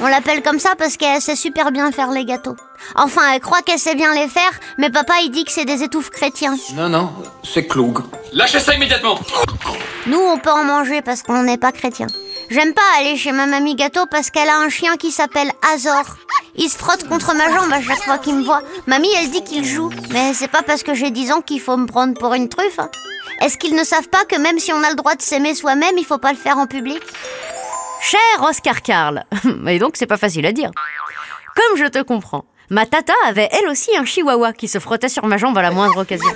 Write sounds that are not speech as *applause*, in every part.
On l'appelle comme ça parce qu'elle sait super bien faire les gâteaux. Enfin, elle croit qu'elle sait bien les faire, mais papa il dit que c'est des étouffes chrétiens. Non, non, c'est Cloug. Lâchez ça immédiatement Nous, on peut en manger parce qu'on n'est pas chrétien. J'aime pas aller chez ma mamie gâteau parce qu'elle a un chien qui s'appelle Azor. Il se frotte contre ma jambe à chaque fois qu'il me voit. Mamie, elle dit qu'il joue. Mais c'est pas parce que j'ai 10 ans qu'il faut me prendre pour une truffe. hein. Est-ce qu'ils ne savent pas que même si on a le droit de s'aimer soi-même, il faut pas le faire en public? Cher Oscar Karl, *laughs* et donc c'est pas facile à dire. Comme je te comprends, ma tata avait elle aussi un chihuahua qui se frottait sur ma jambe à la moindre occasion.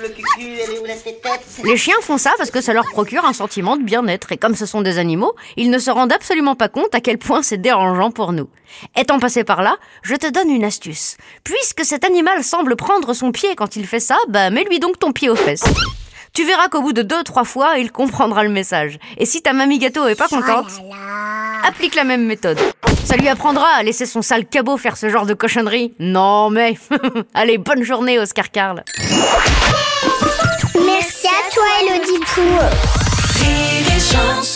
Les chiens font ça parce que ça leur procure un sentiment de bien-être et comme ce sont des animaux, ils ne se rendent absolument pas compte à quel point c'est dérangeant pour nous. Étant passé par là, je te donne une astuce. Puisque cet animal semble prendre son pied quand il fait ça, bah mets-lui donc ton pied aux fesses. Tu verras qu'au bout de deux, trois fois, il comprendra le message. Et si ta mamie gâteau est pas contente, applique la même méthode. Ça lui apprendra à laisser son sale cabot faire ce genre de cochonnerie. Non mais... *laughs* Allez, bonne journée Oscar Karl. Merci à toi Elodie chanson